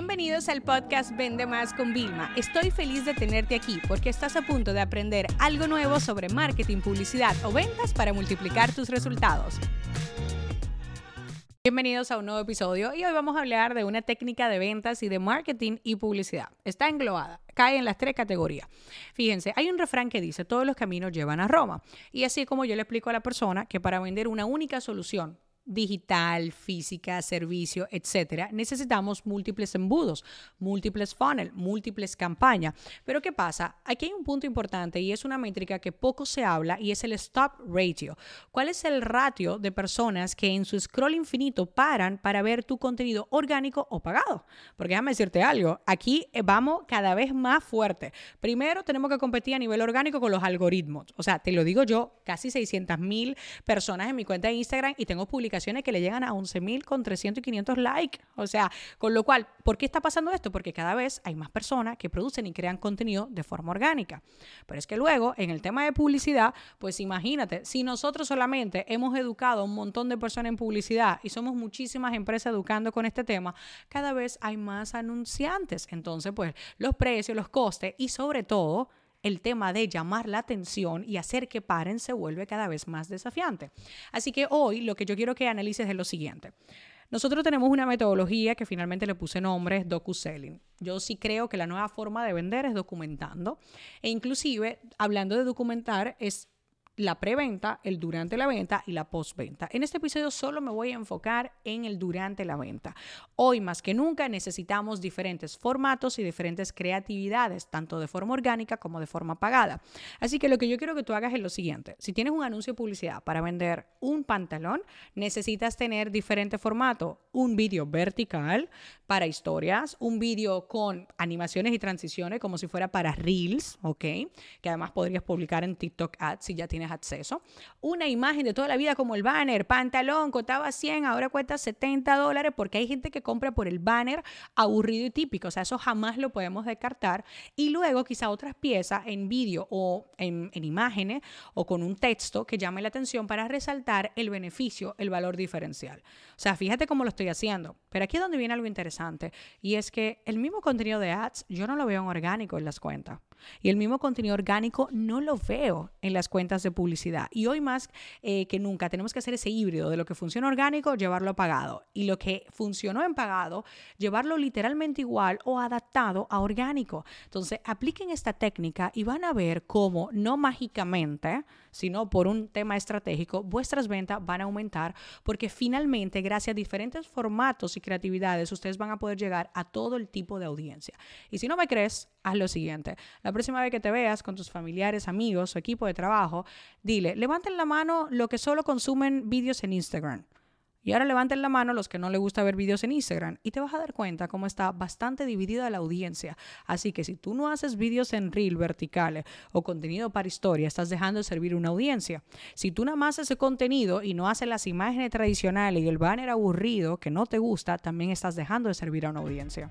Bienvenidos al podcast Vende Más con Vilma. Estoy feliz de tenerte aquí porque estás a punto de aprender algo nuevo sobre marketing, publicidad o ventas para multiplicar tus resultados. Bienvenidos a un nuevo episodio y hoy vamos a hablar de una técnica de ventas y de marketing y publicidad. Está englobada, cae en las tres categorías. Fíjense, hay un refrán que dice, todos los caminos llevan a Roma. Y así como yo le explico a la persona que para vender una única solución digital, física, servicio, etcétera, necesitamos múltiples embudos, múltiples funnel, múltiples campañas. Pero ¿qué pasa? Aquí hay un punto importante y es una métrica que poco se habla y es el stop ratio. ¿Cuál es el ratio de personas que en su scroll infinito paran para ver tu contenido orgánico o pagado? Porque déjame decirte algo, aquí eh, vamos cada vez más fuerte. Primero tenemos que competir a nivel orgánico con los algoritmos. O sea, te lo digo yo, casi 600 mil personas en mi cuenta de Instagram y tengo publicaciones que le llegan a 11.000 con 300 y 500 likes. O sea, con lo cual, ¿por qué está pasando esto? Porque cada vez hay más personas que producen y crean contenido de forma orgánica. Pero es que luego, en el tema de publicidad, pues imagínate, si nosotros solamente hemos educado a un montón de personas en publicidad y somos muchísimas empresas educando con este tema, cada vez hay más anunciantes. Entonces, pues los precios, los costes y sobre todo el tema de llamar la atención y hacer que paren se vuelve cada vez más desafiante. Así que hoy lo que yo quiero que analices es lo siguiente. Nosotros tenemos una metodología que finalmente le puse nombre, es docu-selling. Yo sí creo que la nueva forma de vender es documentando. E inclusive, hablando de documentar, es la preventa, el durante la venta y la postventa. En este episodio solo me voy a enfocar en el durante la venta. Hoy más que nunca necesitamos diferentes formatos y diferentes creatividades, tanto de forma orgánica como de forma pagada. Así que lo que yo quiero que tú hagas es lo siguiente. Si tienes un anuncio de publicidad para vender un pantalón, necesitas tener diferente formato. Un vídeo vertical para historias, un vídeo con animaciones y transiciones como si fuera para reels, ¿ok? Que además podrías publicar en TikTok Ads si ya tienes acceso. Una imagen de toda la vida como el banner, pantalón, costaba 100, ahora cuesta 70 dólares porque hay gente que compra por el banner aburrido y típico. O sea, eso jamás lo podemos descartar. Y luego quizá otras piezas en vídeo o en, en imágenes o con un texto que llame la atención para resaltar el beneficio, el valor diferencial. O sea, fíjate cómo lo estoy haciendo. Pero aquí es donde viene algo interesante y es que el mismo contenido de ads yo no lo veo en orgánico en las cuentas. Y el mismo contenido orgánico no lo veo en las cuentas de publicidad. Y hoy más eh, que nunca tenemos que hacer ese híbrido de lo que funciona orgánico, llevarlo a pagado. Y lo que funcionó en pagado, llevarlo literalmente igual o adaptado a orgánico. Entonces, apliquen esta técnica y van a ver cómo no mágicamente, sino por un tema estratégico, vuestras ventas van a aumentar porque finalmente, gracias a diferentes formatos y creatividades, ustedes van a poder llegar a todo el tipo de audiencia. Y si no me crees, haz lo siguiente. La próxima vez que te veas con tus familiares, amigos o equipo de trabajo, dile, levanten la mano lo que solo consumen vídeos en Instagram. Y ahora levanten la mano los que no les gusta ver vídeos en Instagram y te vas a dar cuenta cómo está bastante dividida la audiencia. Así que si tú no haces vídeos en reel verticales o contenido para historia, estás dejando de servir una audiencia. Si tú nada más haces contenido y no haces las imágenes tradicionales y el banner aburrido que no te gusta, también estás dejando de servir a una audiencia.